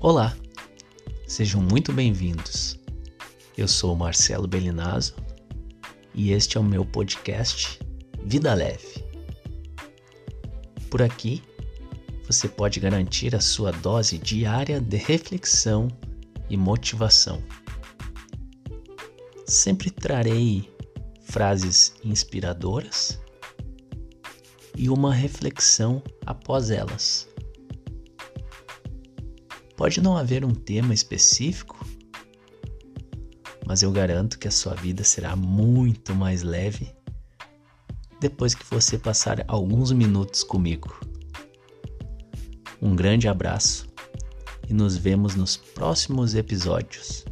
Olá, sejam muito bem-vindos. Eu sou Marcelo Belinazzo e este é o meu podcast Vida Leve. Por aqui você pode garantir a sua dose diária de reflexão e motivação. Sempre trarei frases inspiradoras e uma reflexão após elas. Pode não haver um tema específico, mas eu garanto que a sua vida será muito mais leve depois que você passar alguns minutos comigo. Um grande abraço e nos vemos nos próximos episódios.